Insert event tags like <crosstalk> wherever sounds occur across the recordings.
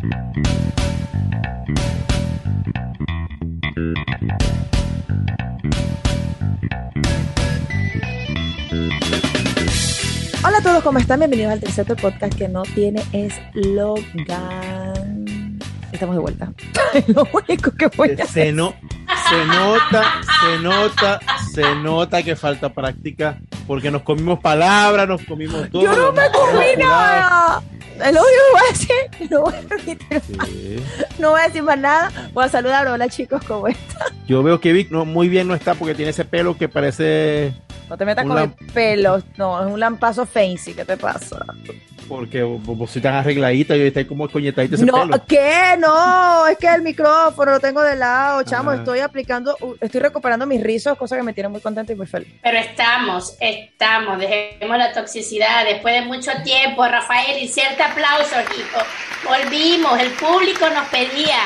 Hola a todos, ¿cómo están? Bienvenidos al tercer podcast que no tiene eslogan. Estamos de vuelta. <laughs> Lo único que voy a se, no, se nota, se nota, se nota que falta práctica porque nos comimos palabras, nos comimos todo. Yo no me comí nada. Es lo único que voy a decir. No voy a, repetir. Sí. no voy a decir más nada. Voy a saludar. Hola chicos, ¿cómo están? Yo veo que Vic no, muy bien no está porque tiene ese pelo que parece No te metas Un con el pelo. No, es un lampazo fancy. ¿Qué te pasa? porque vos, sois tan arregladita y está como coñetadita ese No, pelo. ¿qué? No, es que el micrófono lo tengo de lado, chamo. Ah. Estoy aplicando, estoy recuperando mis rizos, cosa que me tiene muy contenta y muy feliz. Pero estamos, estamos, dejemos la toxicidad. Después de mucho tiempo, Rafael, inserta aplausos, hijo. Volvimos, el público nos pedía.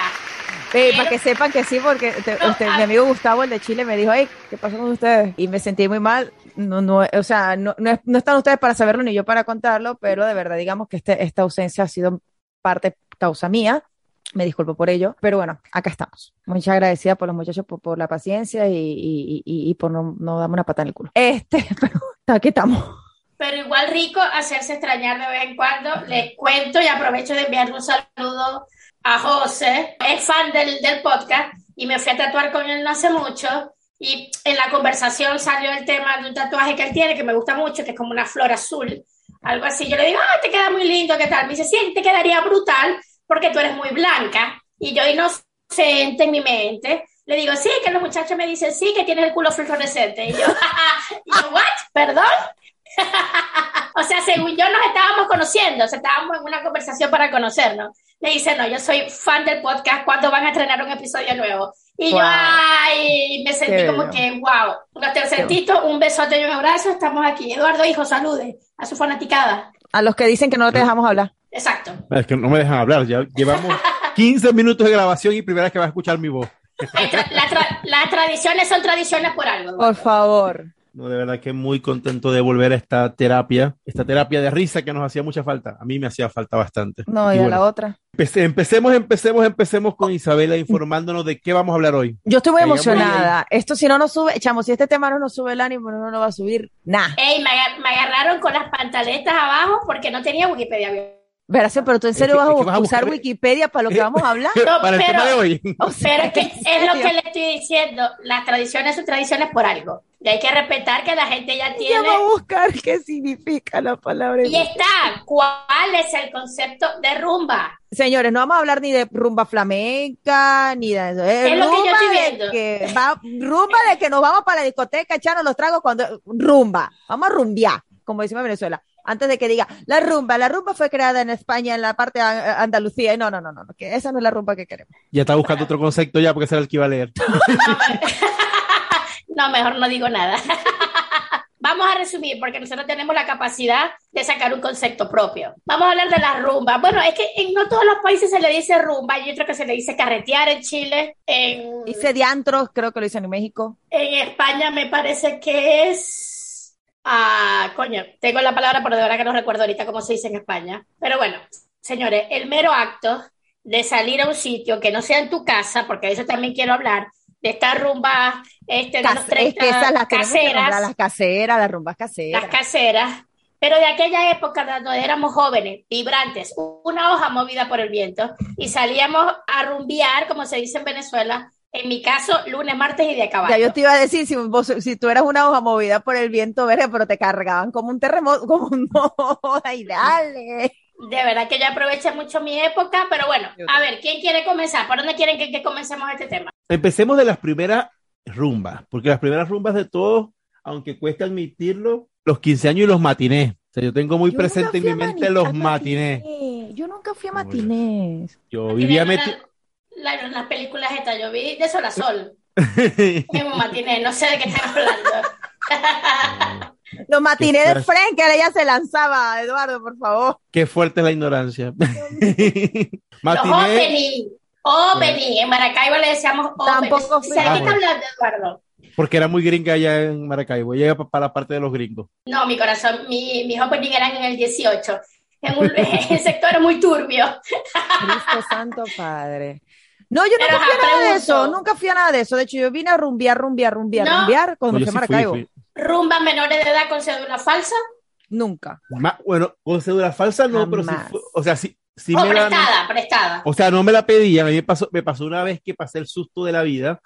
Quiero- para que sepan que sí, porque te- No, ah. mi amigo Gustavo, el de Chile, me dijo, hey, ¿qué pasó con ustedes? Y me sentí muy mal. No, no, o sea, no, no, no están ustedes para saberlo ni yo para contarlo, pero de verdad, digamos que este, esta ausencia ha sido parte causa mía. Me disculpo por ello, pero bueno, acá estamos. Muchas agradecida por los muchachos por, por la paciencia y, y, y, y por no, no darme una pata en el culo. Este, <laughs> pero aquí estamos. Pero igual rico hacerse extrañar de vez en cuando. Les cuento y aprovecho de enviarle un saludo a José. Es fan del, del podcast y me fui a tatuar con él no hace mucho. Y en la conversación salió el tema de un tatuaje que él tiene que me gusta mucho, que es como una flor azul, algo así. Yo le digo, ah, te queda muy lindo, ¿qué tal? Me dice, sí, te quedaría brutal porque tú eres muy blanca. Y yo inocente en mi mente, le digo, sí, que los muchachos me dicen, sí, que tienes el culo fluorescente. Y yo, y yo ¿what? ¿Perdón? <laughs> o sea, según yo nos estábamos conociendo, o sea, estábamos en una conversación para conocernos. Le dice, no, yo soy fan del podcast, ¿cuándo van a estrenar un episodio nuevo? Y yo, ay, me sentí Qué como bello. que, wow. Los terceritos, un besote y un abrazo, estamos aquí. Eduardo, hijo, salude a su fanaticada. A los que dicen que no te dejamos hablar. Exacto. Es que no me dejan hablar, ya llevamos <laughs> 15 minutos de grabación y primera vez que vas a escuchar mi voz. Hay tra- la tra- las tradiciones son tradiciones por algo. Por favor. No, de verdad que muy contento de volver a esta terapia, esta terapia de risa que nos hacía mucha falta. A mí me hacía falta bastante. No, y, Y a bueno, la otra. Empece- empecemos, empecemos, empecemos con Isabela informándonos de qué vamos a hablar hoy. Yo estoy muy emocionada. Esto si no nos sube, chamo, si este tema no nos sube el ánimo, no nos va a subir nada. Ey, me, agar- me agarraron con las pantaletas abajo porque no tenía Wikipedia Verás, pero tú en serio Es que- vas a es que vas a usar buscar- Wikipedia para lo que vamos a hablar. No, <laughs> Para el pero- tema de hoy. O sea, Pero es que ¿en es lo que <laughs> le estoy diciendo. Las tradiciones son tradiciones por algo. Y hay que respetar que la gente ya Ya tiene. va a buscar qué significa la palabra. Y está. ¿Cuál es el concepto de rumba? Señores, no vamos a hablar ni de rumba flamenca, ni de eso. Es Es lo que yo rumba estoy de viendo. que va- rumba de que nos vamos para la discoteca, echarnos los tragos cuando rumba. Vamos a rumbear, como decimos en Venezuela. Antes de que diga la rumba, la rumba fue creada en España, en la parte de Andalucía. Y No, no, no, no, que esa no es la rumba que queremos. Ya está buscando otro concepto ya porque ese era el que iba a leer. <laughs> No, mejor no digo nada. <laughs> Vamos a resumir porque nosotros tenemos la capacidad de sacar un concepto propio. Vamos a hablar de la rumba. Bueno, es que en no todos los países se le dice rumba, hay otro que se le dice carretear en Chile, en, Hice diantros, creo que lo hice en México. en España me parece que es... Ah, coño, tengo la palabra, pero de verdad que no recuerdo ahorita cómo se dice en España. Pero bueno, señores, el mero acto de salir a un sitio que no sea en tu casa, porque de eso también quiero hablar, de estas rumbas este, de los Cas- es que 30 esas las caseras, nombrar, las caseras, las rumbas caseras. las caseras, pero de aquella época cuando éramos jóvenes, vibrantes, una hoja movida por el viento, y salíamos a rumbear, como se dice en Venezuela, en mi caso, lunes, martes y de caballo. Ya yo te iba a decir, si, vos- si tú eras una hoja movida por el viento verde, pero te cargaban como un terremoto, como un <laughs> no, y dale. De verdad que yo aproveché mucho mi época, pero bueno, a ver, ¿quién quiere comenzar? ¿Por dónde quieren que, que comencemos este tema? Empecemos de las primeras rumbas, porque las primeras rumbas de todos, aunque cuesta admitirlo, los 15 años y los matinés. O sea, yo tengo muy Yo presente en mi mente los matinés. matinés. Yo nunca fui a matinés. Yo vivía metido. La- las películas estas, yo vi de sol a sol, en un matiné, no sé de qué están hablando. <laughs> Los matinés de Frank, que ella se lanzaba, Eduardo, por favor. Qué fuerte es la ignorancia. <laughs> Los Matiné, opening, opening, en Maracaibo le decíamos opening. Tampoco fui. ¿Sabes Ah, qué está bueno. hablando, Eduardo? porque era muy gringa allá en Maracaibo. Llega para la parte de los gringos. No, mi corazón, mi, mis opening eran en el 18. en, un, <laughs> en sectores muy turbios. Cristo Santo Padre. No, yo nunca fui a nada de eso, nunca fui a nada de eso. De hecho, yo vine a rumbear, rumbear, rumbear, no. rumbear cuando me fui a Maracaibo. ¿Rumba menores de edad con cédula falsa? Nunca. Ma, bueno, con cédula falsa no, Jamás. pero sí, fue, o sea, sí, sí oh, me prestada, la, prestada. O sea, no me la pedían, a mí me pasó, me pasó una vez que pasé el susto de la vida,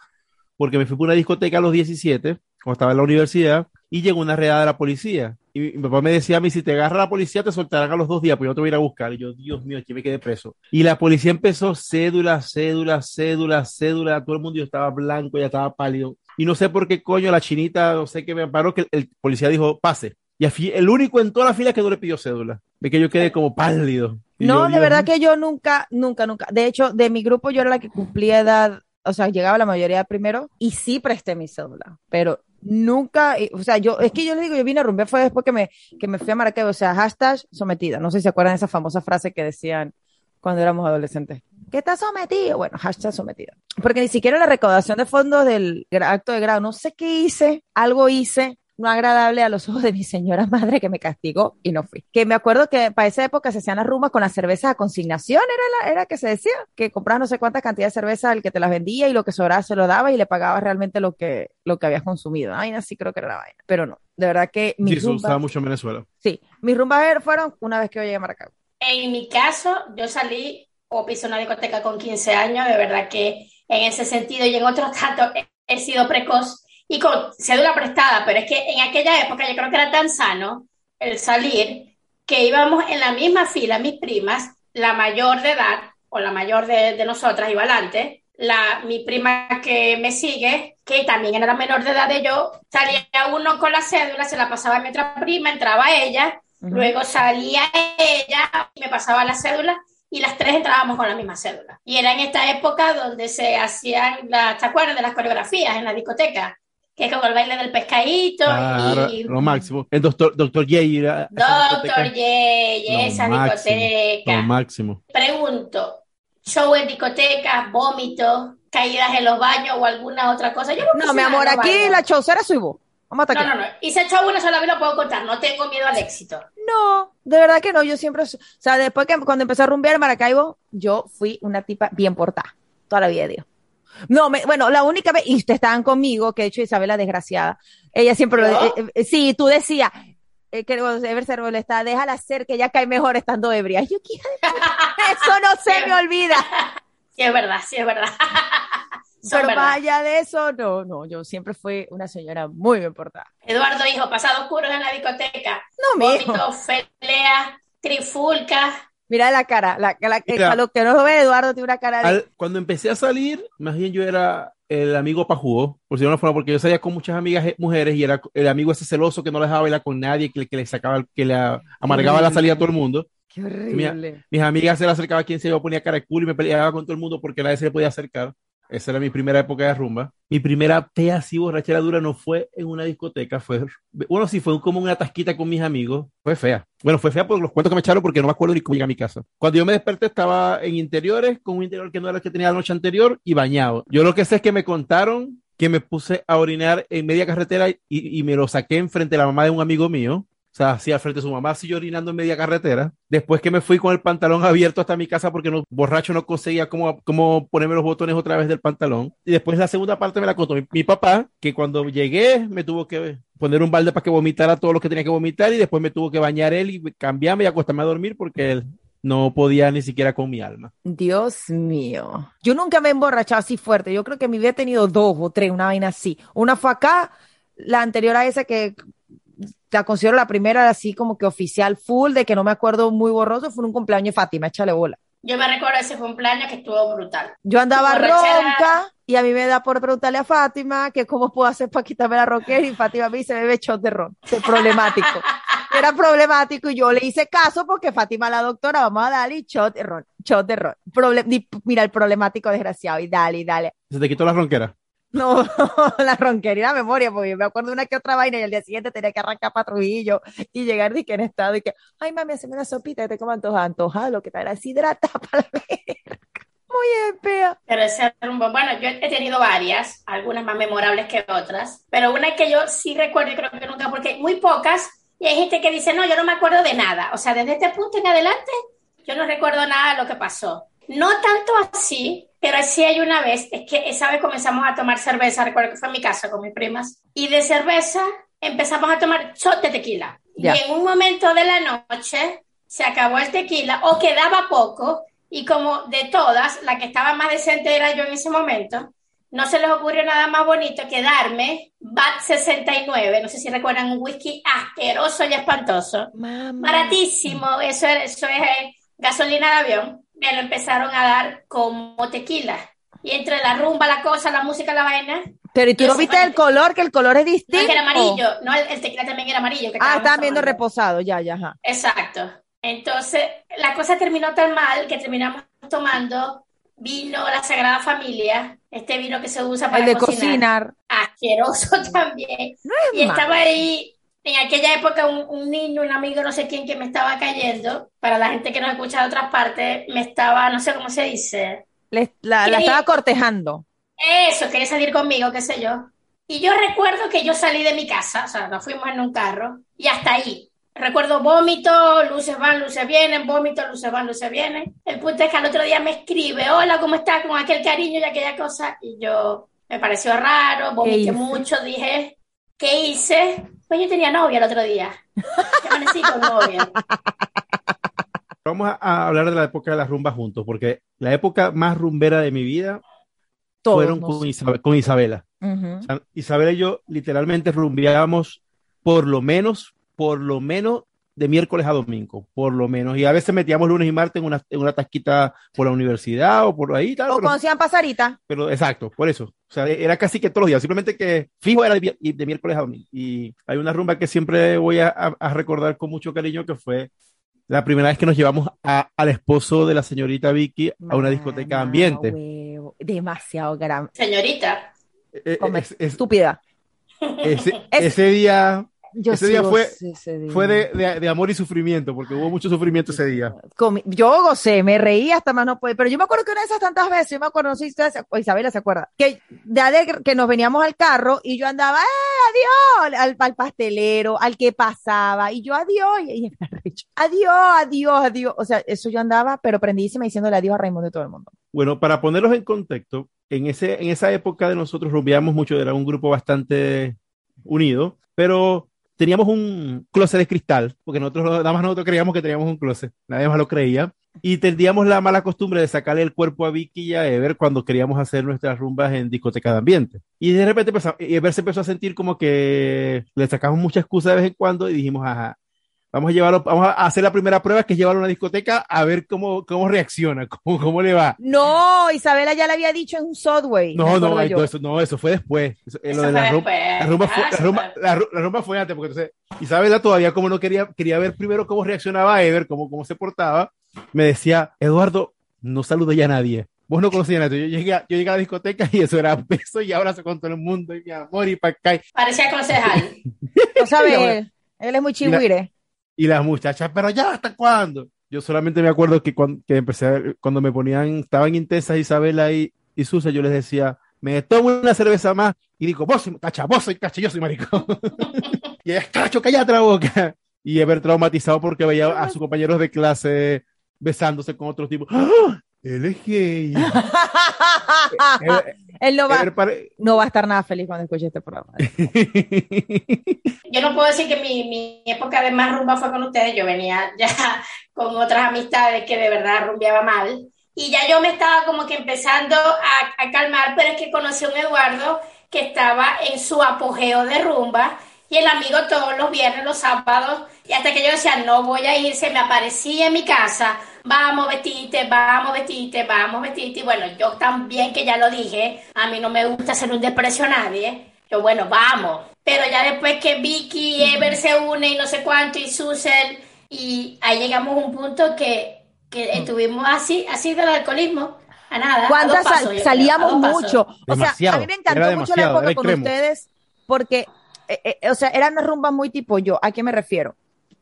porque me fui por una discoteca a los 17, cuando estaba en la universidad, y llegó una redada de la policía. Y mi, papá me decía a mí, si te agarra la policía, te soltarán a los dos días, pues yo te voy a ir a buscar. Y yo, Dios mío, aquí me quedé preso. Y la policía empezó cédula, cédula, cédula, cédula, todo el mundo yo estaba blanco, ya estaba pálido. Y no sé por qué coño la chinita, no sé qué me paró, que el, el policía dijo, pase. Y así, el único en toda la fila que no le pidió cédula. De que yo quedé como pálido. Y no, yo, de Dios verdad mío. que yo nunca, nunca, nunca. De hecho, de mi grupo yo era la que cumplía edad, o sea, llegaba la mayoría primero y sí presté mi cédula, pero nunca, o sea, yo, es que yo les digo, yo vine a rumbear fue después que me, que me fui a Maracaibo, o sea, hashtag sometida. No sé si se acuerdan de esa famosa frase que decían cuando éramos adolescentes. ¿Qué está sometido? Bueno, hashtag sometida. Porque ni siquiera la recaudación de fondos del acto de grado, no sé qué hice, algo hice, no agradable a los ojos de mi señora madre que me castigó y no fui. Que me acuerdo que para esa época se hacían las rumbas con las cervezas a consignación, era la, era que se decía, que comprabas no sé cuántas cantidades de cerveza al que te las vendía y lo que sobraba se lo daba y le pagabas realmente lo que, lo que habías consumido. Ay, así creo que era la vaina. Pero no, de verdad que Sí, mis eso rumbas, usaba mucho en Venezuela. sí, mis rumbas fueron una vez que yo llegué a Maracaibo. En mi caso, yo salí o pisé una discoteca con 15 años, de verdad que en ese sentido y en otros tantos he sido precoz y con cédula prestada, pero es que en aquella época yo creo que era tan sano el salir que íbamos en la misma fila, mis primas, la mayor de edad o la mayor de, de nosotras iba adelante, la, mi prima que me sigue, que también era la menor de edad de yo, salía uno con la cédula, se la pasaba a mi otra prima, entraba ella, Ujú. luego salía ella me pasaba la cédula y las tres entrábamos con la misma cédula. Y era en esta época donde se hacían, las, ¿te acuerdas de las coreografías en la discoteca? Que es como el baile del pescadito Claro, y lo máximo. El doctor, doctor esa Doctor Lo esa máximo, discoteca. Lo máximo. Pregunto, show en discotecas, vómitos, caídas en los baños o alguna otra cosa. Yo No, mi amor, aquí baños. la chaucera soy vos. Vamos a No, atacar. no, no. Hice show una sola vez, lo puedo contar. No tengo miedo al éxito. No, de verdad que no. Yo siempre, o sea, después que cuando empecé a rumbear en Maracaibo, yo fui una tipa bien portada. Toda la vida Dios. No, me- bueno, la única vez, y ustedes estaban conmigo, que de hecho Isabela desgraciada, ella siempre lo, ¿Yo? eh, eh, sí, tú decías, eh, que Ever se molesta, déjala ser, que ella cae mejor estando ebria. Yo. Eso no se me olvida. Sí, es verdad, sí, es verdad. <laughs> Son Pero verdad. más allá de eso, no, no, yo siempre fui una señora muy bien portada. Eduardo dijo, pasado oscuros en la discoteca. No, mijo. Vómitos, peleas, trifulcas. Mira la cara, la, la, Mira. a lo que no ve, Eduardo tiene una cara de... Al- cuando empecé a salir, más bien yo era el amigo pajugo, por si no fuera, porque yo salía con muchas amigas eh, mujeres y era el amigo ese celoso que no les dejaba bailar con nadie, que, le- que le sacaba, que le amargaba la salida a todo el mundo. Qué horrible. Mis amigas se le acercaba a quien se yo ponía cara de culo y me peleaba con todo el mundo porque nadie se le podía acercar. Esa era mi primera época de rumba. Mi primera fea así borrachera dura no fue en una discoteca, fue, bueno, sí, fue como una tasquita con mis amigos. Fue fea. Bueno, fue fea por los cuentos que me echaron porque no me acuerdo ni cómo llegué a mi casa. Cuando yo me desperté estaba en interiores, con un interior que no era el que tenía la noche anterior y bañado. Yo lo que sé es que me contaron que me puse a orinar en media carretera y, y me lo saqué enfrente de la mamá de un amigo mío. Sea, así al frente de su mamá, así yo orinando en media carretera. Después que me fui con el pantalón abierto hasta mi casa porque no, borracho no conseguía cómo, cómo ponerme los botones otra vez del pantalón. Y después la segunda parte me la contó mi, papá, que cuando llegué me tuvo que poner un balde para que vomitara todo lo que tenía que vomitar y después me tuvo que bañar él y cambiarme y acostarme a dormir porque él no podía ni siquiera con mi alma. Dios mío. Yo nunca me he emborrachado así fuerte. Yo creo que vida he tenido dos o tres, una vaina así. Una fue acá, la anterior a esa que la considero la primera así como que oficial full, de que no me acuerdo muy borroso, fue un cumpleaños de Fátima, échale bola. Yo me recuerdo ese cumpleaños que estuvo brutal. Yo andaba ronca y a mí me da por preguntarle a Fátima que cómo puedo hacer para quitarme la roquera y Fátima me dice, bebe shot de ron. Es problemático. <laughs> Era problemático y yo le hice caso porque Fátima, la doctora, vamos a darle shot de ron, shot de ron. Proble- di- mira, el problemático desgraciado y dale, y dale. Se te quitó la ronquera. No, <laughs> la ronquería, la memoria, porque me acuerdo de una que otra vaina y al día siguiente tenía que arrancar para Trujillo y llegar de que en estado y que, ay mami, haceme una sopita que te como antoja, antoja, lo que te harás hidrata <laughs> para verga. Muy fea. Pero ese rumbo, bueno, yo he tenido varias, algunas más memorables que otras, pero una que yo sí recuerdo y creo que nunca, porque muy pocas Y hay gente que dice, no, yo no me acuerdo de nada. O sea, desde este punto en adelante, yo no recuerdo nada de lo que pasó. No tanto así, pero sí hay una vez, es que esa vez comenzamos a tomar cerveza, recuerdo que fue en mi casa con mis primas, y de cerveza empezamos a tomar shot de tequila. Y en un momento de la noche se acabó el tequila o quedaba poco, y como de todas, la que estaba más decente era yo en ese momento, no se les ocurrió nada más bonito que darme BAT 69, no sé si recuerdan, un whisky asqueroso y espantoso, Mamá. baratísimo, eso, es- eso es eh, gasolina de avión, me lo empezaron a dar como tequila. Y entre la rumba, la cosa, la música, la vaina, Pero ¿y tú no viste el color? Que el color es no distinto. es que era amarillo, no, el, el tequila también era amarillo. que Ah, estaban viendo reposado, ya, ya, ajá. Exacto. Entonces, la cosa terminó tan mal que terminamos tomando vino La Sagrada Familia, este vino que se usa para El de cocinar. cocinar. Asqueroso <laughs> también. Y es estaba malo. ahí, en aquella época, un, un niño, un amigo, no sé quién, que me estaba cayendo. Para la gente que nos escucha de otras partes, me estaba, no sé cómo se dice. Le- la, la estaba cortejando. Eso, quería salir conmigo, qué sé yo. Y yo recuerdo que yo salí de mi casa, o sea, nos fuimos en un carro, y hasta ahí. Recuerdo vómito, luces van, luces vienen, vómito, luces van, luces vienen. El punto es que al otro día me escribe, hola, ¿cómo estás? Con aquel cariño y aquella cosa. Y yo, me pareció raro, vomité mucho, dije, ¿qué hice? Pues yo tenía novia el otro día. Yo <laughs> amanecí con novia. Vamos a, hablar de la época de las rumbas juntos, porque la época más rumbera de mi vida Todos, fueron con, con Isabela. O sea, Isabela y yo literalmente rumbeábamos por lo menos, por lo menos de miércoles a domingo, por lo menos. Y a veces metíamos lunes y martes en una, en una tasquita por la universidad o por ahí, tal, O pero, conocían pasarita. pero exacto, por eso. O sea, era casi que todos los días, simplemente que fijo era de, de miércoles a domingo. Y hay una rumba que siempre voy a, a- a recordar con mucho cariño, que fue la primera vez que nos llevamos a- al esposo de la señorita Vicky a una discoteca ambiente. huevo. Demasiado gran. Señorita, Eh, Come- es- es- Estúpida. ese, <laughs> Es- ese día Yo Ese día fue- gocé ese día. fue de, de- de amor y sufrimiento, porque hubo mucho sufrimiento ese día. Yo gocé, me reí hasta más no puede, pero yo me acuerdo que una de esas tantas veces, yo me acuerdo, no sé si ustedes o Isabela se acuerda, que de que nos veníamos al carro y yo andaba, ¡eh, adiós! Al, al pastelero, al que pasaba, y yo, adiós, y, y me adiós, adiós, adiós. O sea, eso yo andaba, pero prendísima diciéndole adiós a Raimundo y todo el mundo. Bueno, para ponerlos en contexto, en, ese, en esa época de nosotros rumbeamos mucho, era un grupo bastante unido, pero teníamos un closet de cristal, porque nosotros, nada más nosotros creíamos que teníamos un closet, nadie más lo creía, y teníamos la mala costumbre de sacarle el cuerpo a Vicky y a Ever cuando queríamos hacer nuestras rumbas en discoteca de ambiente. Y de repente empezó, Ever se empezó a sentir como que le sacamos mucha excusa de vez en cuando y dijimos, ajá, vamos a llevarlo, vamos a hacer la primera prueba, que es llevarlo a una discoteca a ver cómo, cómo reacciona, <laughs> cómo, cómo le va. No, Isabela ya le había dicho en un Subway. No, no, no, eso, no, eso fue después. Eso- eh, Eso lo de fue la, rumba, después. la rumba fue, la rumba- fue. la ru- la rumba fue antes, porque entonces Isabela todavía como no quería, quería ver primero cómo reaccionaba Ever, cómo, cómo se portaba, me decía, Eduardo, no saludo ya a nadie. Vos no conocías a nadie. Yo llegué, a, yo llegué a la discoteca y eso era beso y abrazo con todo el mundo y mi amor y pa' acá. Parecía concejal. No sabe Y la- él. Él es muy chihuire. Y las muchachas, pero ya, ¿hasta cuándo? Yo solamente me acuerdo que cuando que empecé, a- cuando me ponían, estaban intensas Isabela y, y Susa, yo les decía, me tomo una cerveza más y digo, vos soy cacha, vos soy cacha, yo soy maricón. <laughs> y ella, cacho, cállate la boca. Y haber traumatizado porque veía a sus compañeros de clase besándose con otros tipos. ¡Ah! <laughs> Él es gay. <laughs> Él no va, pare- no va a estar nada feliz cuando escuche este programa. <laughs> Yo no puedo decir que mi, mi época de más rumba fue con ustedes, yo venía ya con otras amistades que de verdad rumbeaba mal. Y ya yo me estaba como que empezando a, a calmar, pero es que conocí a un Eduardo que estaba en su apogeo de rumba y el amigo todos los viernes, los sábados, y hasta que yo decía, no voy a ir, se me aparecía en mi casa, vamos vestirte, vamos vestirte, vamos vestirte. Y bueno, yo también que ya lo dije, a mí no me gusta hacer un desprecio a nadie. Yo, bueno, vamos. Pero ya después que Vicky y Ever se unen y no sé cuánto, y Susan, y ahí llegamos a un punto que, que estuvimos así, así del alcoholismo, a nada. a dos ¿Cuántas sal- creo, salíamos a dos pasos. mucho? O sea, a mí me encantó mucho la época con extremo. ustedes porque, eh, eh, o sea, eran unas rumbas muy tipo yo. ¿A qué me refiero?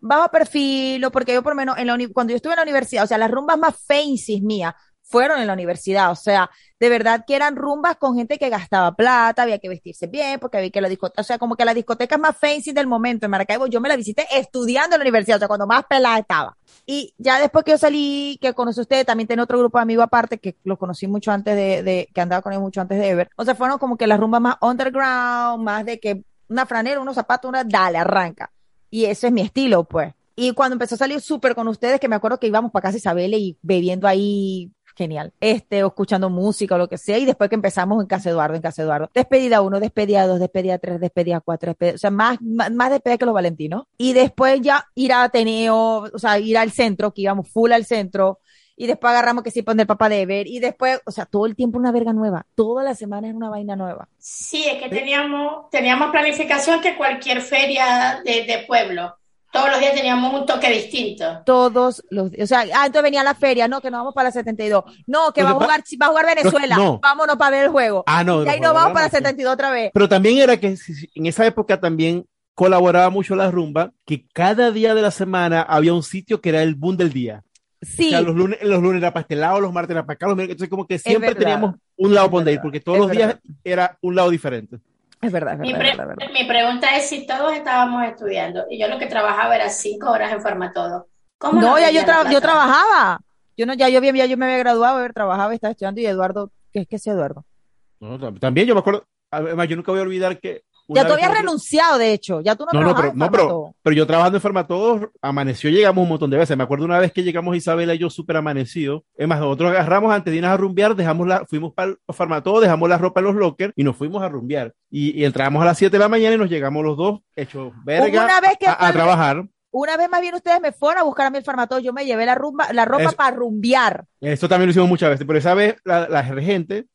Bajo perfil, o porque yo por lo menos en la cuando yo estuve en la universidad, o sea, las rumbas más fancy mías fueron en la universidad. O sea, de verdad que eran rumbas con gente que gastaba plata, había que vestirse bien, porque había que la discoteca, o sea, como que la discoteca más fancy del momento en Maracaibo, yo me la visité estudiando en la universidad, o sea, cuando más pelada estaba. Y ya después que yo salí, que conocí a ustedes, también tenía otro grupo de amigos aparte, que los conocí mucho antes de, de, que andaba con ellos mucho antes de Ever. O sea, fueron como que las rumbas más underground, más de que una franela, unos zapatos, una, dale, arranca. Y ese es mi estilo, pues. Y cuando empezó a salir súper con ustedes, que me acuerdo que íbamos para casa Isabel y bebiendo ahí genial. Este, o escuchando música o lo que sea, y después que empezamos en Casa Eduardo, en Casa Eduardo. Despedida uno, despedida dos, despedida tres, despedida cuatro, despedida, o sea, más, más, más despedida que los Valentinos. Y después ya ir a Ateneo, o sea, ir al centro, que íbamos full al centro, y después agarramos que sí poner papá de ver, y después, o sea, todo el tiempo una verga nueva, toda la semana es una vaina nueva. Sí, es que teníamos, teníamos planificación que cualquier feria de, de pueblo todos los días teníamos un toque distinto. Todos los días. O sea, ah, entonces venía la feria, no, que nos vamos para la 72. No, que va a jugar, va a jugar Venezuela. No, Vámonos para ver el juego. Ah, no. Y ahí nos vamos para la 72 otra vez. Pero también era que en esa época también colaboraba mucho la rumba, que cada día de la semana había un sitio que era el boom del día. Sí. O sea, los lunes, los lunes era para este lado, los martes era para acá, los entonces como que siempre teníamos un lado donde ir, porque todos los días era un lado diferente. Es verdad, es verdad, mi, pre es verdad, mi, pregunta es si todos estábamos estudiando y yo lo que trabajaba era cinco horas en Farmatodo. ¿Cómo no, ya yo, tra yo trabajaba. Yo no, ya yo, ya yo me había graduado, ver, trabajaba, estaba estudiando y Eduardo, ¿qué es que es Eduardo? No, también yo me acuerdo, además yo nunca voy a olvidar que ya tú habías renunciado, de hecho. Ya tú no, no, no, pero, no pero, pero, yo trabajando en Farmatodo, amaneció, llegamos un montón de veces. Me acuerdo una vez que llegamos Isabela y yo súper amanecido. Es más, nosotros agarramos antes de irnos a rumbear, dejamos la, fuimos para Farmatodo, dejamos la ropa en los lockers y nos fuimos a rumbear. Y, y entramos a las 7 de la mañana y nos llegamos los dos hechos verga una vez que a, a trabajar. Una vez más bien ustedes me fueron a buscar a mí el farmatodo, yo me llevé la, rumba, la ropa Eso. para rumbear. Eso también lo hicimos muchas veces, pero esa vez la, la regente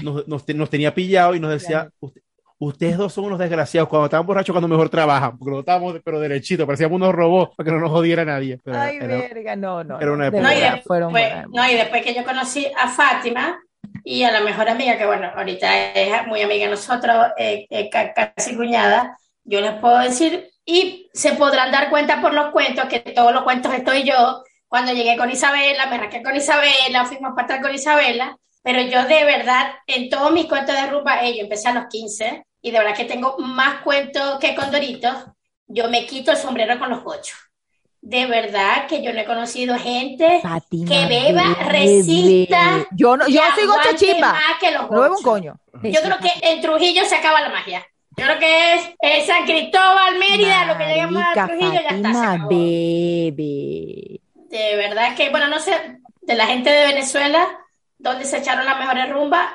nos, nos, nos tenía pillado y nos decía, usted, ustedes dos son unos desgraciados. Cuando estaban borrachos, cuando mejor trabajan, porque no estábamos, pero derechito, parecíamos unos robots para que no nos jodiera nadie. Pero Ay, era, verga, no, no. era una época. No y, después, fueron no, y después que yo conocí a Fátima y a la mejor amiga, que bueno, ahorita es muy amiga de nosotros, eh, eh, ca- casi cuñada, yo les puedo decir, y se podrán dar cuenta por los cuentos, que todos los cuentos estoy yo. Cuando llegué con Isabela, me rasqué con Isabela, fuimos para estar con Isabela, pero yo de verdad, en todos mis cuentos de rumba, eh, yo empecé a los 15, y de verdad que tengo más cuentos que con Doritos, yo me quito el sombrero con los gochos. De verdad que yo no he conocido gente que beba, bebe. resista. Yo no, yo que soy gocha aguante chimba. más que los No bebo un coño. Yo creo que en Trujillo se acaba la magia. Yo creo que es, es San Cristóbal, Mérida, lo que lleguemos a Trujillo, ya está. se Fátima acabó. bebe. De verdad que, bueno, no sé, de la gente de Venezuela, dónde se echaron las mejores rumbas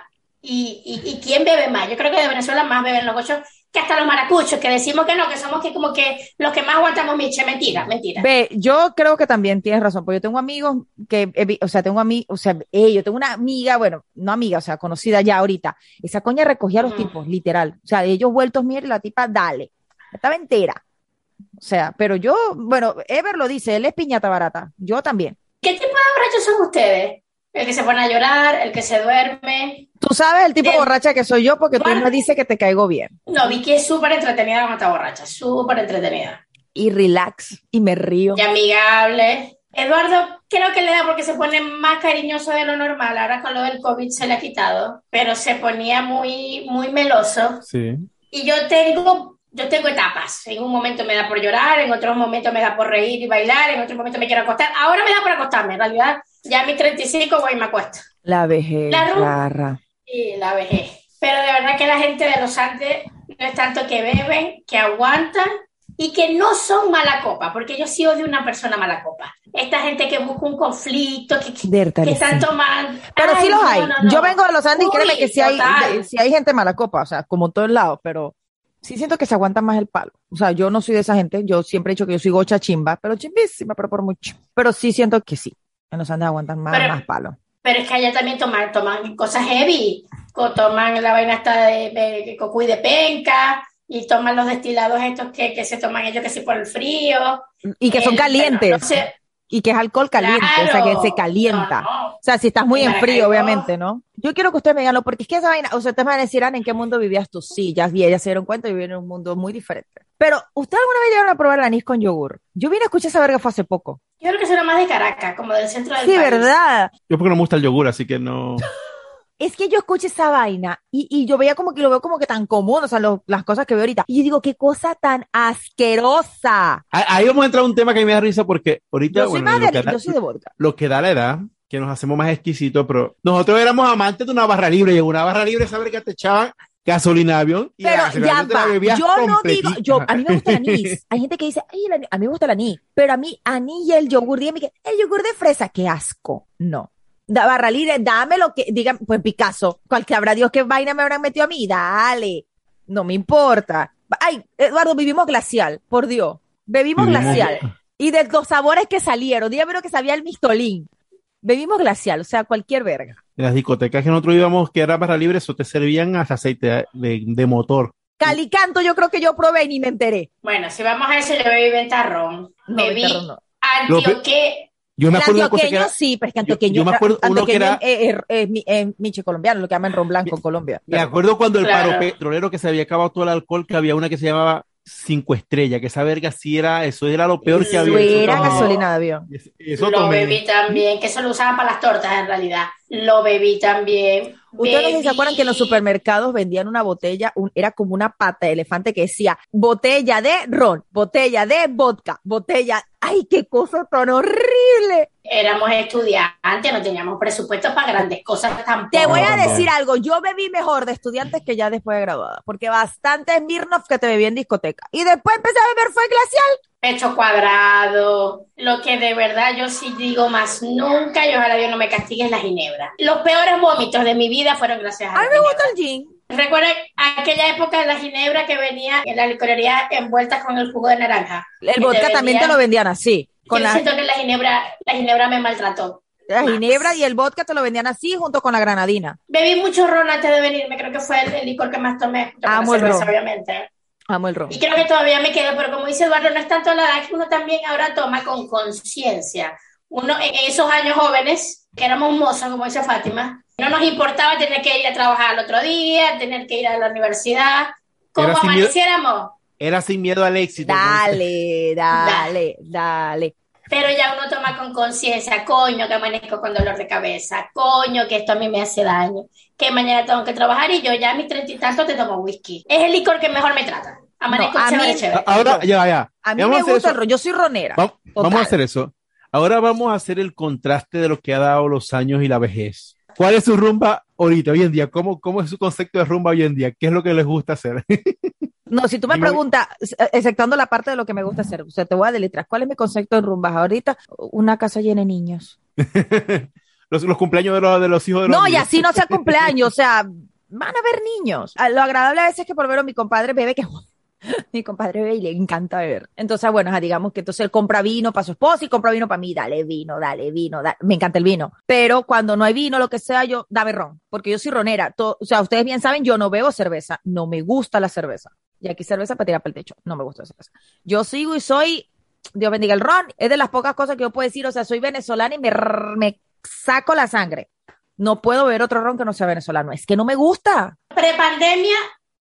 y, y, y quién bebe más. Yo creo que de Venezuela más beben los gochos que hasta los maracuchos, que decimos que no, que somos que como que los que más aguantamos miche. Mentira, mentira. Ve, yo creo que también tienes razón, porque yo tengo amigos que, o sea, tengo amigos, o sea, eh, yo tengo una amiga, bueno, no amiga, o sea, conocida ya ahorita. Esa coña recogía a los tipos, literal. O sea, ellos vueltos, mierda, la tipa, dale. Estaba entera. O sea, pero yo, bueno, Ever lo dice, él es piñata barata. Yo también. ¿Qué tipo de borrachos son ustedes? El que se pone a llorar, el que se duerme. Tú sabes el tipo Bien. borracha que soy yo porque tú Bueno. me dices que te caigo bien. No, Vicky es súper entretenida la mata borracha, súper entretenida. Y relax, y me río. y amigable. Eduardo creo que le da porque se pone más cariñoso de lo normal. Ahora con lo del COVID se le ha quitado, pero se ponía muy, muy meloso. Sí. Y yo tengo, yo tengo etapas. En un momento me da por llorar, en otros momentos me da por reír y bailar, en otro momento me quiero acostar. Ahora me da por acostarme. En realidad, ya a mis 35 voy y me acuesto. La vejez, La rara. Y la vejez. Pero de verdad que la gente de los Andes no es tanto que beben, que aguantan y que no son mala copa, porque yo sí odio una persona mala copa. Esta gente que busca un conflicto, que, que, están sí. tomando. Pero Ay, sí los hay. no, no. Yo vengo de los Andes y créeme que sí hay, total. de- sí hay gente mala copa, o sea, como en todos lados, pero sí siento que se aguantan más el palo. O sea, yo no soy de esa gente, yo siempre he dicho que yo soy gocha chimba, pero chimbísima, pero por mucho. Pero sí siento que sí, en los Andes aguantan más, Pero- más palo. Pero es que allá también toman, toman cosas heavy, toman la vaina esta de, de, de cocuy de penca y toman los destilados estos que, que se toman ellos que sí por el frío. Y que son Eh, calientes. bueno, no sé, y que es alcohol caliente, o sea, que se calienta. No, no. O sea, si estás muy en Claro. frío, obviamente, ¿no? Yo quiero que ustedes me digan, lo- porque es que esa vaina, o sea, ustedes me van a decir, Ana, ¿en qué mundo vivías tú? Sí, ya vi, ellas se dieron cuenta, yo vivía en un mundo muy diferente. Pero, ¿ustedes alguna vez llegaron a probar el anís con yogur? Yo vine a escuchar esa verga fue hace poco. Yo creo que será más de Caracas, como del centro del Sí, país. ¿verdad? Yo porque no me gusta el yogur, así que no. <laughs> Es que yo escuché esa vaina y, y yo veía como que lo veo como que tan común, o sea, lo- las cosas que veo ahorita. Y yo digo, qué cosa tan asquerosa. Ahí vamos a entrar a un tema que a mí me da risa porque ahorita, Yo soy bueno, lo, que da, yo soy de vodka. lo que da la edad, que nos hacemos más exquisitos, pero nosotros éramos amantes de una barra libre y en una barra libre saber que te echaban gasolina de avión y Pero ya va, yo no digo, yo, a mí me gusta el <laughs> anís. Hay gente que dice, ay, el anís, a mí me gusta el anís, pero a mí, anís y el yogur, dígame que, el yogur de fresa, qué asco. No. Da, barra libre, dame lo que, digan, pues Picasso, cualquier habrá Dios qué vaina me habrán metido a mí, dale. No me importa. Ay, Eduardo, vivimos glacial, por Dios. Bebimos Vivimos- glacial. Y de los sabores que salieron, dígame lo que sabía el mistolín. Bebimos glacial, o sea, cualquier verga. En las discotecas que nosotros íbamos, que era barra libre, eso te servían hasta aceite de, de- motor. Calicanto, yo creo que yo probé y ni me enteré. Bueno, si vamos a eso, yo bebí ventarrón. No, bebí Ventarrón no. antioqué. Yo me El acuerdo de una cosa que era, sí, pero es que yo- antioqueño, yo me acuerdo uno que era- es, es- es mi- es miche colombiano, lo que llaman ron blanco en Colombia. me acuerdo cuando el Claro. paro petrolero que se había acabado todo el alcohol, que había una que se llamaba cinco estrellas, que esa verga sí era, eso era lo peor que había. Eso Eso era tomé. gasolina de avión. Eso- Eso Lo tomé. bebí también, que eso lo usaban para las tortas en realidad. Lo bebí también. Ustedes no sé si se Bebí- acuerdan que en los supermercados vendían una botella, un- era como una pata de elefante que decía botella de ron, botella de vodka, botella. ¡Ay, qué cosa tan horrible! Éramos estudiantes, no teníamos presupuesto para grandes cosas tampoco. Te voy a decir algo, yo bebí mejor de estudiantes que ya después de graduada, porque bastante Smirnoff que te bebí en discoteca. Y después empecé a beber fue glacial. Pecho cuadrado, lo que de verdad yo sí digo más nunca y ojalá Dios no me castigue es la ginebra. Los peores vómitos de mi vida fueron gracias a A mí me gusta el gin. Recuerden aquella época de la ginebra que venía en la licorería envuelta con el jugo de naranja. El vodka te también te lo vendían así, con Yo la, siento que la ginebra, la ginebra me maltrató. la ginebra y el vodka te lo vendían así junto con la granadina. Bebí mucho ron antes de venirme, creo que fue el, el licor que más tomé, Amo el cerveza, ron. obviamente. Amo el ron. Y creo que todavía me quedo, pero como dice Eduardo, no es tanto la edad que uno también ahora toma con conciencia. Uno en esos años jóvenes, que éramos mozos, como dice Fátima, no nos importaba tener que ir a trabajar al otro día, tener que ir a la universidad, como Era sin miedo. amaneciéramos. Era sin miedo al éxito. Dale, dale, <laughs> dale. Pero ya uno toma con conciencia, coño, que amanezco con dolor de cabeza, coño, que esto a mí me hace daño, que mañana tengo que trabajar y yo ya a mis treinta y tantos te tomo whisky. Es el licor que mejor me trata. Amanezco No, a chévere, mí- chévere. Ahora, ya, ya. A mí Vamos me gusta eso. el ron, yo soy ronera. Va- Vamos a hacer eso. Ahora vamos a hacer el contraste de lo que ha dado los años y la vejez. ¿Cuál es su rumba ahorita, hoy en día? ¿Cómo, cómo es su concepto de rumba hoy en día? ¿Qué es lo que les gusta hacer? <laughs> No, si tú me preguntas, eh, exceptuando la parte de lo que me gusta hacer, o sea, te voy a deletrear. ¿Cuál es mi concepto en rumbas ahorita? Una casa llena de niños. <laughs> los, los cumpleaños de los, de los hijos de los No, y así no sea <laughs> cumpleaños, o sea, van a ver niños. Lo agradable a veces es que por ver a mi compadre bebe que <laughs> mi compadre bebe y le encanta beber. Entonces, bueno, digamos que entonces él compra vino para su esposa y compra vino para mí, dale vino, dale vino, dale. me encanta el vino. Pero cuando no hay vino, lo que sea, yo dame ron, porque yo soy ronera. To- o sea, ustedes bien saben, yo no bebo cerveza, no me gusta la cerveza. Y aquí cerveza para tirar para el techo, no me gusta la cerveza. Yo sigo y soy, Dios bendiga el ron, es de las pocas cosas que yo puedo decir, o sea, soy venezolana y me, me saco la sangre. No puedo beber otro ron que no sea venezolano, es que no me gusta. Prepandemia,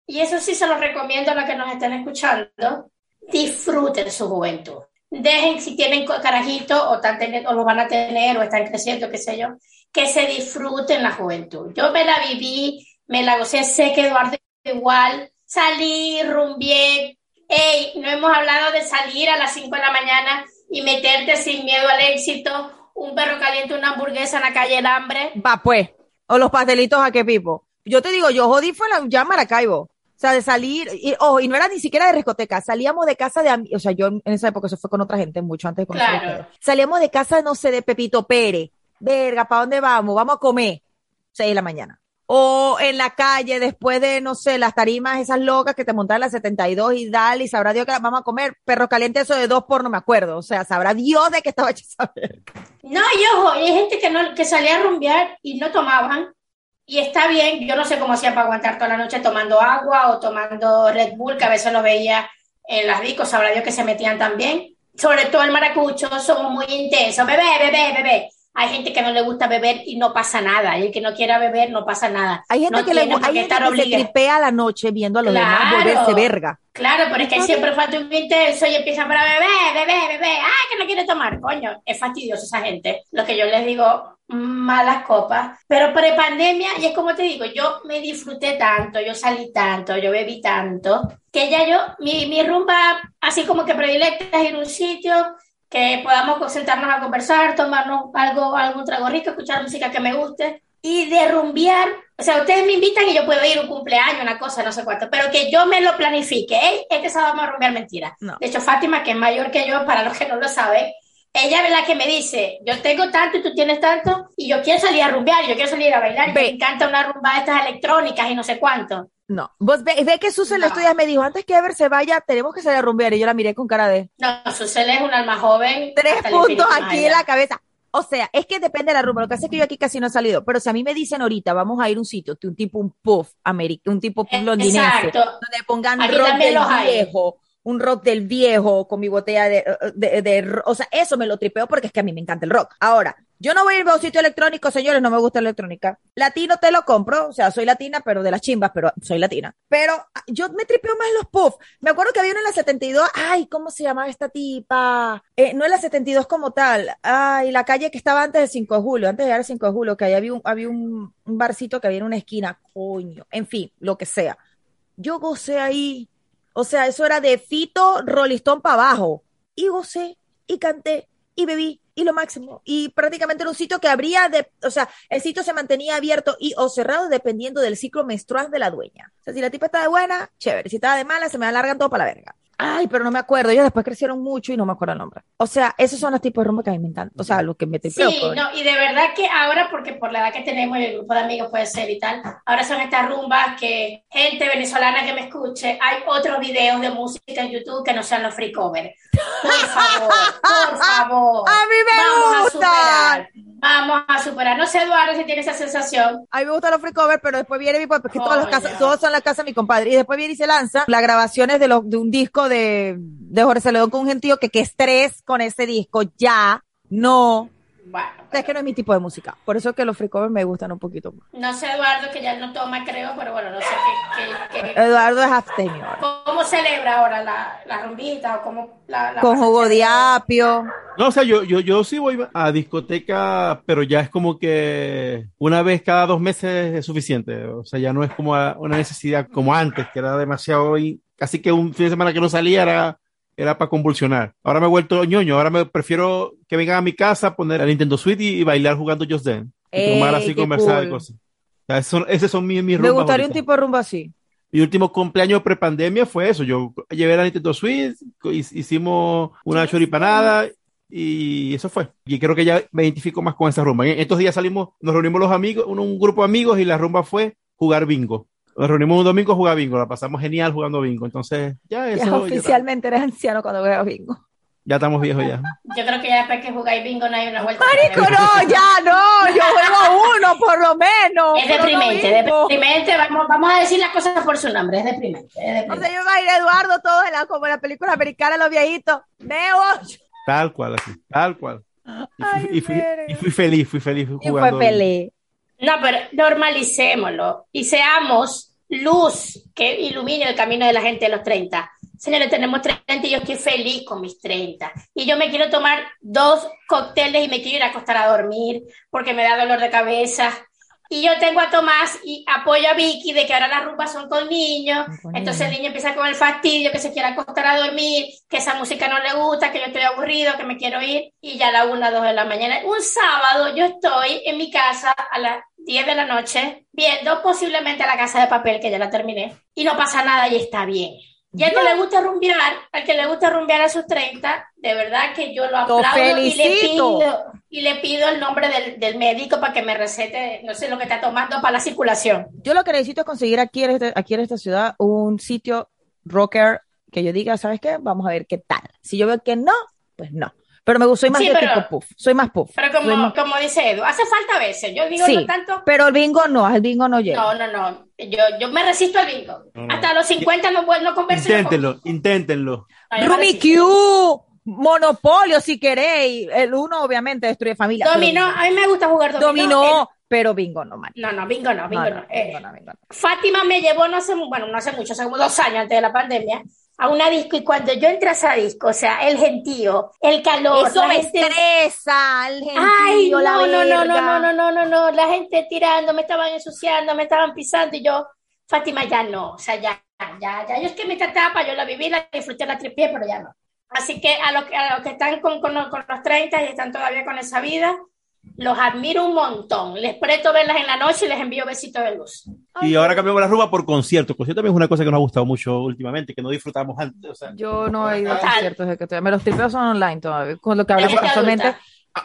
y eso sí se lo recomiendo a los que nos estén escuchando, disfruten su juventud. Dejen si tienen carajitos o, están o lo van a tener o están creciendo, qué sé yo, que se disfruten la juventud. Yo me la viví, me la gocé, sé que Eduardo igual, salí, rumbié, Ey, no hemos hablado de salir a las 5 de la mañana y meterte sin miedo al éxito, un perro caliente, una hamburguesa en la calle del hambre. Va pues. O los pastelitos a qué pipo. Yo te digo, yo jodí fue la, ya Maracaibo. O sea, de salir, y, ojo, y no era ni siquiera de discoteca, salíamos de casa de, o sea, yo en esa época eso fue con otra gente, mucho antes de conocer Claro. Salíamos de casa, no sé, de Pepito Pérez. Verga, ¿para dónde vamos? Vamos a comer. Seis de la mañana. O en la calle, después de, no sé, las tarimas esas locas que te montaban las 72 y dale, y sabrá Dios que vamos a comer perro caliente, eso de dos por no me acuerdo. O sea, sabrá Dios de qué estaba hecha esa verga. No, y ojo, hay gente que, no, que salía a rumbear y no tomaban. Y está bien, yo no sé cómo hacían para aguantar toda la noche tomando agua o tomando Red Bull, que a veces los veía en las discos, sabrá Dios que se metían también. sobre todo el maracucho, somos muy intensos. Bebé, bebé, bebé. Hay gente que no le gusta beber y no pasa nada. Y el que no quiera beber no pasa nada. Hay gente No que, le, hay gente estar que se tripea la noche viendo a los demás Claro. volverse verga. Claro, pero es que siempre falta un intenso y empiezan para beber, beber, beber. ¡Ah, que no quiere tomar! Coño, es fastidioso esa gente. Lo que yo les digo, malas copas. Pero pre-pandemia, y es como te digo, yo me disfruté tanto, yo salí tanto, yo bebí tanto, que ya yo, mi, mi rumba, así como que predilecta es ir a un sitio que podamos sentarnos a conversar, tomarnos algo, algún trago rico, escuchar música que me guste y de rumbear. O sea, ustedes me invitan y yo puedo ir a un cumpleaños, una cosa, no sé cuánto, pero que yo me lo planifique. Ey, este sábado vamos a rumbear mentira. No. De hecho, Fátima, que es mayor que yo, para los que no lo saben, ella es la que me dice, yo tengo tanto y tú tienes tanto, y yo quiero salir a rumbear, yo quiero salir a bailar, y me encanta una rumba de estas electrónicas y no sé cuánto. No. Vos ve, ve que Susan No. me dijo, antes que Ever se vaya, tenemos que salir a rumbear. Y yo la miré con cara de No, Susel es un alma joven. tres puntos aquí en la cabeza. O sea, es que depende de la rumba. Lo que pasa es que yo aquí casi no he salido. Pero si a mí me dicen ahorita, vamos a ir a un sitio, un tipo, un puff, un tipo puff londinense, Exacto. donde pongan rock del viejo, un rock del viejo con mi botella de, de, de ro- o sea, eso me lo tripeo porque es que a mí me encanta el rock. Ahora, yo no voy a ir a un sitio electrónico, señores, no me gusta la electrónica. Latino te lo compro, o sea, soy latina, pero de las chimbas, pero soy latina. Pero ah, yo me tripeo más los puff. Me acuerdo que había uno en la 72, ay, ¿cómo se llamaba esta tipa? Eh, no en la 72 como tal, ay, la calle que estaba antes del 5 de julio, antes de llegar al 5 de julio, que ahí había un, había un barcito que había en una esquina, coño, en fin, lo que sea. Yo gocé ahí, o sea, eso era de Fito Rolistón para abajo. Y gocé, y canté, y bebí, y lo máximo. Y prácticamente era un sitio que abría, de, o sea, el sitio se mantenía abierto y o cerrado dependiendo del ciclo menstrual de la dueña. O sea, si la tipa está de buena, chévere. Si estaba de mala, se me alargan todo para la verga. Ay, pero no me acuerdo. Ellos después crecieron mucho y no me acuerdo el nombre. O sea, esos son los tipos de rumbo que a mí me encantan. O sea, lo que me tripeo. Sí, no, y de verdad que ahora, porque por la edad que tenemos y el grupo de amigos puede ser y tal, ahora son estas rumbas que gente venezolana que me escuche, hay otros videos de música en YouTube que no sean los free covers. Por favor, por <laughs> favor. A mí me vamos a gustan. superar, vamos a superar. No sé, Eduardo, si tiene esa sensación. A mí me gustan los free covers, pero después viene mi porque todas las Coño. casas, todos son las casas de mi compadre. Y después viene y se lanza las grabaciones de, los, de un disco de, de Jorge Celedón con un gentío que qué estrés con ese disco. Ya, no. Bueno, O sea, es que no es mi tipo de música. Por eso es que los free covers me gustan un poquito más. no sé, Eduardo, que ya no toma, creo, pero bueno, no sé qué, qué- qué- Eduardo es abstemio ahora. cómo celebra ahora la, la rumbita o cómo la, la Con jugo de apio. No, o sea, yo, yo, yo sí voy a discoteca, pero ya es como que una vez cada dos meses es suficiente. O sea, ya no es como a- una necesidad como antes, que era demasiado, casi que un fin de semana que no salía era, era para convulsionar. Ahora me he vuelto ñoño, ahora me prefiero que vengan a mi casa, poner el Nintendo Switch y, y bailar jugando Just Dance. Y tomar así, conversar y cool. cosas. O sea, esos son, esos son mis, mis Me gustaría un ahorita. tipo de rumbo así. Mi último cumpleaños prepandemia fue eso. Yo llevé la Nintendo Switch, hi- hicimos una choripanada y eso fue. Y creo que ya me identifico más con esa rumba. En estos días salimos, nos reunimos los amigos, un, un grupo de amigos y la rumba fue jugar bingo. Nos reunimos un domingo a jugar bingo, la pasamos genial jugando bingo. Entonces, ya eso. Ya, oficialmente eres anciano cuando juegas bingo. ya estamos viejos ya. Yo creo que ya después que jugáis bingo no hay una vuelta. Marico, no, ya no. Yo juego uno, por lo menos. Es pero no deprimente, deprimente. Vamos, vamos a decir las cosas por su nombre, es deprimente. es O deprimente. sea, yo iba a ir a Eduardo todo en la, como en la película americana, los viejitos. Neo. Tal cual, así, tal cual. Y fui, Ay, y fui- y fui feliz, fui feliz Y jugando. fue Pelé. No, pero normalicémoslo y seamos luz que ilumine el camino de la gente de los 30. Señores, tenemos 30 y yo estoy feliz con mis 30. Y yo me quiero tomar dos cócteles y me quiero ir a acostar a dormir porque me da dolor de cabeza. Y yo tengo a Tomás y apoyo a Vicky de que ahora las rumbas son con niños. Entonces el niño empieza con el fastidio, que se quiere acostar a dormir, que esa música no le gusta, que yo estoy aburrido, que me quiero ir. Y ya a la una, dos de la mañana. Un sábado yo estoy en mi casa a las 10 de la noche viendo posiblemente la casa de papel, que ya la terminé. Y no pasa nada y está bien. Y al que le gusta rumbear, al que le gusta rumbear a sus 30, de verdad que yo lo aplaudo y le pido, y le pido el nombre del, del médico para que me recete, no sé lo que está tomando para la circulación. Yo lo que necesito es conseguir aquí en, este- aquí en esta ciudad un sitio rocker que yo diga, ¿sabes qué? Vamos a ver qué tal. Si yo veo que no, pues no. Pero me gusta, soy más Sí, de pero- tipo puff. Soy más puff. Pero como, más- como dice Edu, hace falta a veces. Yo digo Sí. no tanto. Pero el bingo no, al bingo no llega. No, no, no. Yo, yo me resisto al bingo. No, no. Hasta los 50 no, no converso. yo con- Inténtenlo, inténtenlo. Rumi. Q, Monopolio, si queréis. El uno, obviamente, destruye familia. Dominó, a mí me gusta jugar dominó. Dominó, pero bingo no, man. no, no, bingo no, bingo no. No, no, Eh, bingo no, bingo no. Fátima me llevó, no sé, bueno, no hace mucho, hace como dos años antes de la pandemia, a una disco y cuando yo entré a esa disco, o sea, el gentío, el calor, Eso la me gente... estresa, el Ay, gentío, no, la no, no, no, no, no, no, no, no, la gente tirando, me estaban ensuciando, me estaban pisando y yo, Fátima, ya no, o sea, ya, ya, ya, yo es que mi etapa yo la viví, la disfruté, la tripié, pero ya no. Así que a los, que- a los que están con, con los, con los 30 y están todavía con esa vida, los admiro un montón, les presto verlas en la noche y les envío besitos de luz. Y ahora cambiamos la rumba por concierto. Concierto también es una cosa que nos ha gustado mucho últimamente, que no disfrutamos antes. O sea, Yo no he ido a conciertos de que. Me los tripeos son online todavía. Con lo que hablamos casualmente.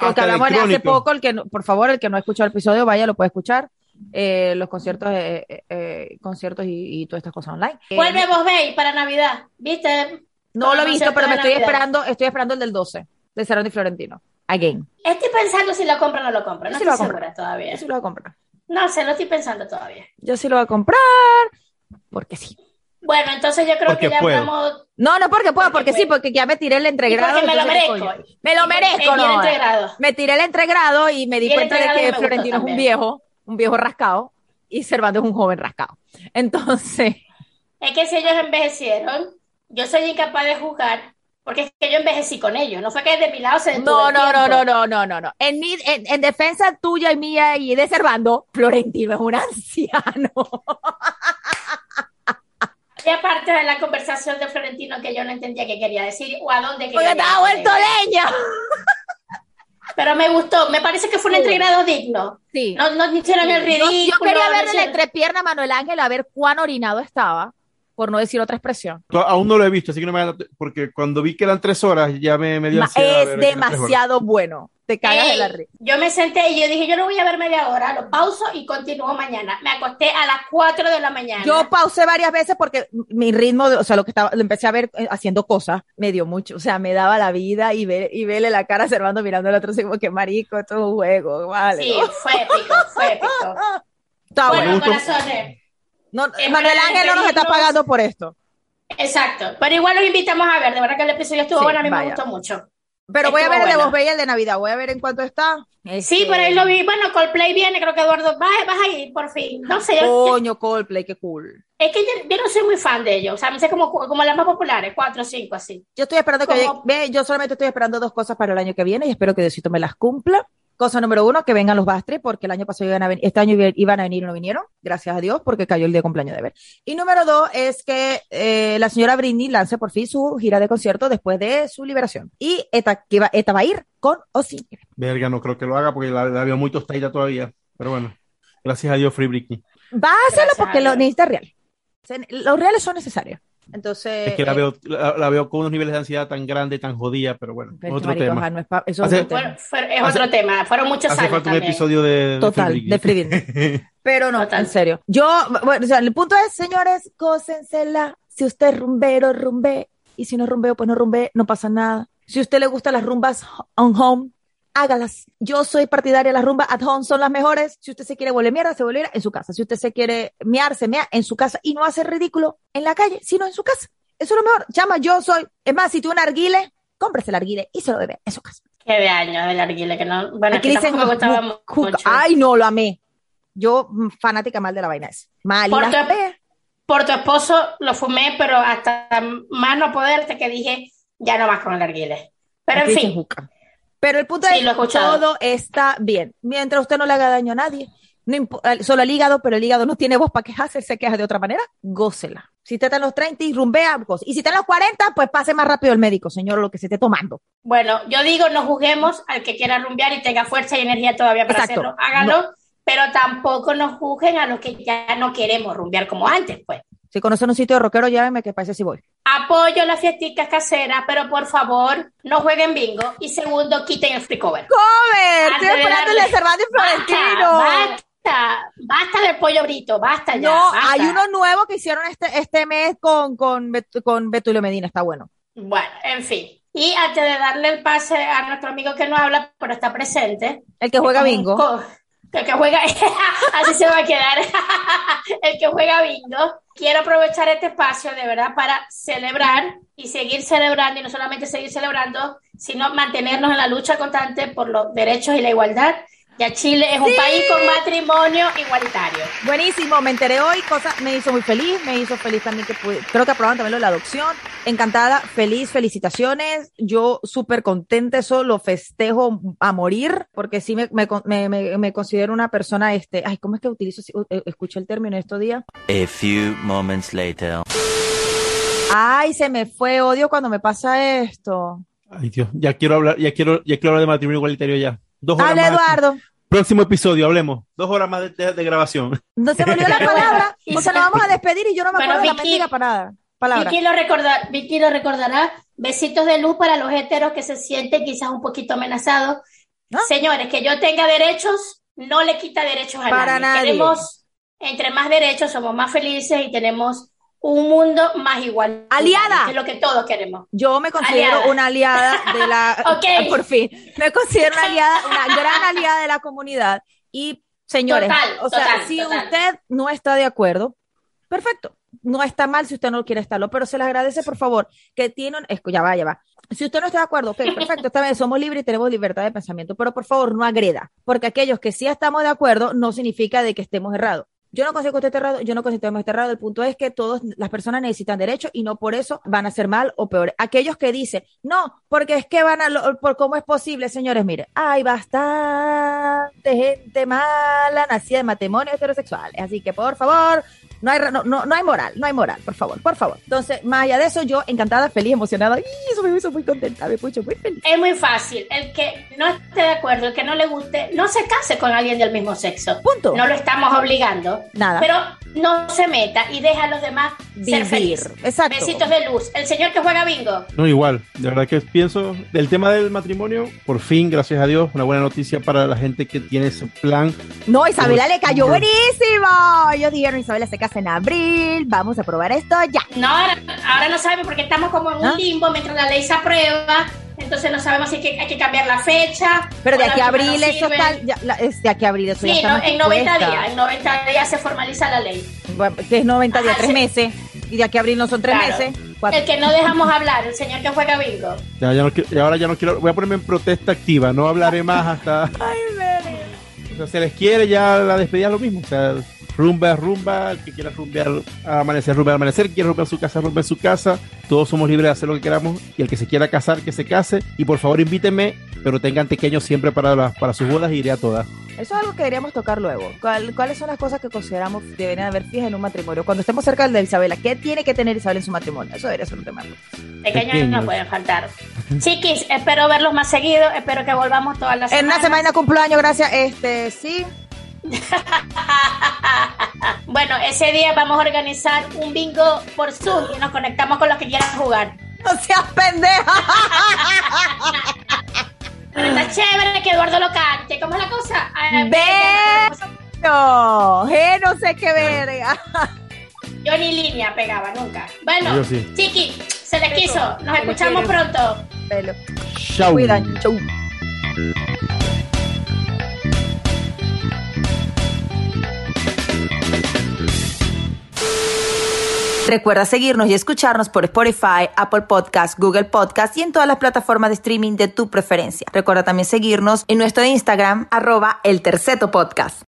Lo que hablamos hace poco, el que no- por favor, el que no ha escuchado el episodio, vaya, lo puede escuchar. Eh, los conciertos, eh, eh, eh, conciertos y, y todas estas cosas online. Eh, Vuelve vos, Bey, para Navidad, ¿viste? no para lo he visto, pero me estoy Navidad. esperando, estoy esperando el del 12, de Cerón y Florentino. Again. Estoy pensando si lo compro o no lo compro, no Sí lo estoy voy a comprar. segura todavía. Yo sí lo voy a comprar. No sé, lo estoy pensando todavía. Yo sí lo voy a comprar, porque sí. Bueno, entonces yo creo Porque que ya puedo. hablamos. No, no porque puedo, Porque porque sí, porque ya me tiré el Y entregrado. porque me lo merezco. coño, Me lo merezco, no. entregrado. Me tiré el entregrado y me di Y cuenta de que Florentino es un viejo, un viejo rascado, y Servando es un joven rascado. Entonces, Es que si ellos envejecieron, yo soy incapaz de juzgar, porque es que yo envejecí con ellos. No fue que de mi lado se detuvo no, no, no, no, no, no, no, no. En, mi- en, en defensa tuya y mía y de Servando, Florentino es un <laughs> anciano. Y aparte de la conversación de Florentino que yo no entendía qué quería decir o a dónde Porque quería estaba llegar. vuelto leña. Pero me gustó, me parece que fue un Sí. entregrado digno. Sí. No, no hicieron el Yo, ridículo. yo quería no verle la entrepierna a Manuel Ángel a ver cuán orinado estaba, por no decir otra expresión. Aún no lo he visto, así que no me porque cuando vi que eran tres horas ya me, me dio Ma- ansiedad es demasiado bueno. Te cagas de la Ey, risa. yo me senté y yo dije, yo lo voy a ver media hora, lo pauso y continúo mañana. Me acosté a las 4 de la mañana. Yo pausé varias veces porque mi ritmo, o sea, lo que estaba, lo empecé a ver eh, haciendo cosas, me dio mucho, o sea, me daba la vida y ver, y verle la cara a Servando mirando al otro, así como que marico, esto es un juego, vale. Sí, fue épico, fue épico. <laughs> Está Bueno, bueno. corazones, No, es Manuel Ángel no nos está pagando por esto. exacto. Pero igual los invitamos a ver, de verdad que el episodio estuvo Sí, bueno, a mí vaya. me gustó mucho. Pero voy a ver el de. Vos Bella, el de Navidad, voy a ver en cuánto está. Sí, Este, por ahí lo vi. Bueno, Coldplay viene, creo que Eduardo, vas, vas a ir, por fin. No sé, yo- yo- Coño, Coldplay, qué cool. es que yo, yo no soy muy fan de ellos. O sea, me sé como, como las más populares, cuatro o cinco así. Yo estoy esperando que ve, yo solamente estoy esperando dos cosas para el año que viene y espero que Diosito me las cumpla. Cosa número uno, que vengan los Bastri, porque el año pasado iban a venir, este año iba- iban a venir y no vinieron, gracias a Dios, porque cayó el día de cumpleaños de ver. Y número dos es que eh, la señora Britney lance por fin su gira de concierto después de su liberación. Y esta, que va, esta va a ir con o sin. Verga, no creo que lo haga porque la, la veo muy tostadita todavía. Pero bueno, gracias a Dios, Free Britney. Va a hacerlo Gracias a porque lo necesita real. Se- Los reales son necesarios. Entonces. Es que la eh, veo, la, la veo con unos niveles de ansiedad tan grande, tan jodida, pero bueno, pero otro marico, tema. no es pa- eso es otro tema. Fue- es Hace- otro tema. Fueron muchos Hace años falta un también. episodio de, Total, de Britney. <laughs> Pero no, Total. en serio. Yo, bueno, o sea, el punto es, señores, cósensela. Si usted es rumbero, rumbe. Y si no rumbeo, pues no rumbe, no pasa nada. Si a usted le gustan las rumbas on home, hágalas. Yo soy partidaria de las rumbas at home, son las mejores. Si usted se quiere volver mierda, se volverá en su casa. Si usted se quiere mear, se mea en su casa y no hace ridículo en la calle, sino en su casa. Eso es lo mejor. Chama, yo soy. Es más, si tú un arguile, cómprese el arguile y se lo bebe en su casa. Qué de años del arguile, que no. Bueno, Aquí dicen me gustaba mucho. Ay, no, lo amé. Yo, mm, fanática mal de la vaina esa. Mal Por tu-. Por tu esposo lo fumé, pero hasta más no poderte que dije, ya no más con el arguile. Pero en Aquí fin. Pero el punto Sí, es escuchado. todo está bien. Mientras usted no le haga daño a nadie, no solo al hígado, pero el hígado no tiene voz para quejarse, se queja de otra manera, gócela. Si usted está en los 30 y rumbea, goce. Y si está en los 40, pues pase más rápido el médico, señor, lo que se esté tomando. bueno, yo digo, no juzguemos al que quiera rumbear y tenga fuerza y energía todavía para Exacto. hacerlo. Hágalo, pero tampoco nos juzguen a los que ya no queremos rumbear como antes, pues. Si conocen un sitio de rockero, llámeme que parece si voy. Apoyo las fiesticas caseras, pero por favor, no jueguen bingo. Y segundo, quiten el free cover. ¡Comer! Estoy esperando el de Cervantes Basta, Florentino. basta, basta del pollo brito, basta ya. No, basta. hay uno nuevo que hicieron este, este mes con, con, con Betulio Medina, está bueno. Bueno, en fin. Y antes de darle el pase a nuestro amigo que no habla, pero está presente. El que juega bingo. El que juega, <laughs> así se va a quedar. <laughs> el que juega bingo. Quiero aprovechar este espacio de verdad para celebrar y seguir celebrando, y no solamente seguir celebrando, sino mantenernos en la lucha constante por los derechos y la igualdad ya Chile es un país con matrimonio igualitario. Buenísimo, me enteré hoy, cosa me hizo muy feliz, me hizo feliz también que pude, creo que aprobaron también lo de la adopción. Encantada, feliz, felicitaciones. Yo súper contenta, eso lo festejo a morir, porque sí me, me, me, me, considero una persona, este, ay, ¿cómo es que utilizo, eh, escuché el término estos días? A few moments later. Ay, se me fue odio cuando me pasa esto. Ay, Dios, ya quiero hablar, ya quiero, ya quiero hablar de matrimonio igualitario ya. Dos horas Dale, Eduardo. Próximo episodio, hablemos. Dos horas más de, grabación. No se me olvidó la <laughs> palabra. <laughs> o sea, nos vamos a despedir y yo no me acuerdo de la mendiga palabra. Vicky, lo Vicky lo recordará. Besitos de luz para los heteros que se sienten quizás un poquito amenazados. Señores, que yo tenga derechos no le quita derechos a para nadie. Tenemos, entre más derechos somos más felices y tenemos un mundo más igual. Aliada. Que es lo que todos queremos. Yo me considero una aliada de la. <laughs> ok. <laughs> Por fin. Me considero una aliada, una <laughs> gran aliada de la comunidad. Y, señores, o sea, si usted no está de acuerdo, perfecto. No está mal si usted no quiere estarlo, pero se le agradece, por favor, que tienen. Ya va, ya va. Si usted no está de acuerdo, ok, perfecto, está bien, somos libres y tenemos libertad de pensamiento, pero por favor no agreda, porque aquellos que sí estamos de acuerdo no significa de que estemos errados. Yo no consigo que esté errado, yo no consigo que esté errado. El punto es que todas las personas necesitan derechos y no por eso van a ser mal o peor. Aquellos que dicen, no, porque es que van a, por cómo es posible, señores, mire, hay bastante gente mala nacida de matrimonios heterosexuales. Así que por favor, no hay, no, no, hay moral, no hay moral, por favor, por favor. Entonces, más allá de eso, yo encantada, feliz, emocionada, y eso me hizo muy contenta, me puso muy feliz. Es muy fácil. El que no esté de acuerdo, el que no le guste, no se case con alguien del mismo sexo. Punto. No lo estamos obligando. Nada. Pero no se meta y deja a los demás ser felices. Exacto. Besitos de luz. El señor que juega bingo. No, igual. De verdad que pienso del tema del matrimonio, por fin, gracias a Dios, una buena noticia para la gente que tiene ese plan. No, Isabela le cayó buenísimo. Ellos dijeron, Isabela se casa en abril vamos a probar esto ya. No, ahora, no sabemos porque estamos como en un limbo mientras la ley se aprueba. Entonces no sabemos si hay que, hay que cambiar la fecha. Pero de aquí a abril eso está, ya, de aquí a abril eso sí, ya está en 90 días, en 90 días se formaliza la ley. Bueno, que es 90 días, tres meses. Y de aquí a abril no son tres meses. El que no dejamos hablar, el señor que juega bingo. Ya, ya no, y ahora ya no quiero, voy a ponerme en protesta activa, no hablaré más hasta... <laughs> Ay, o sea, se les quiere ya la despedida lo mismo, o sea, rumba rumba, el que quiera rumbear, amanecer, rumba amanecer, quiere rumbear su casa, rumba en su casa, todos somos libres de hacer lo que queramos y el que se quiera casar, que se case y por favor invítenme, pero tengan pequeños siempre para, para sus bodas y iré a todas. Eso es algo que deberíamos tocar luego. ¿Cuáles son las cosas que consideramos deberían haber fijas en un matrimonio? Cuando estemos cerca de Isabela, ¿qué tiene que tener Isabela en su matrimonio? Eso debería ser un tema. Pequeños, no pueden faltar. Chiquis, espero verlos más seguido, espero que volvamos todas las semanas. En una semana cumpleaños, gracias. Este, sí. <laughs> bueno, ese día vamos a organizar un bingo por Zoom y nos conectamos con los que quieran jugar. No seas pendeja. <laughs> está chévere que Eduardo lo cante. ¿Cómo es la cosa? No, eh, no sé qué verga. <laughs> Yo ni línea pegaba nunca. Bueno, Chiqui, se les quiso. Nos escuchamos pronto. Chau. Cuidan. Chau. Recuerda seguirnos y escucharnos por Spotify, Apple Podcast, Google Podcast y en todas las plataformas de streaming de tu preferencia. Recuerda también seguirnos en nuestro Instagram, arroba el terceto podcast.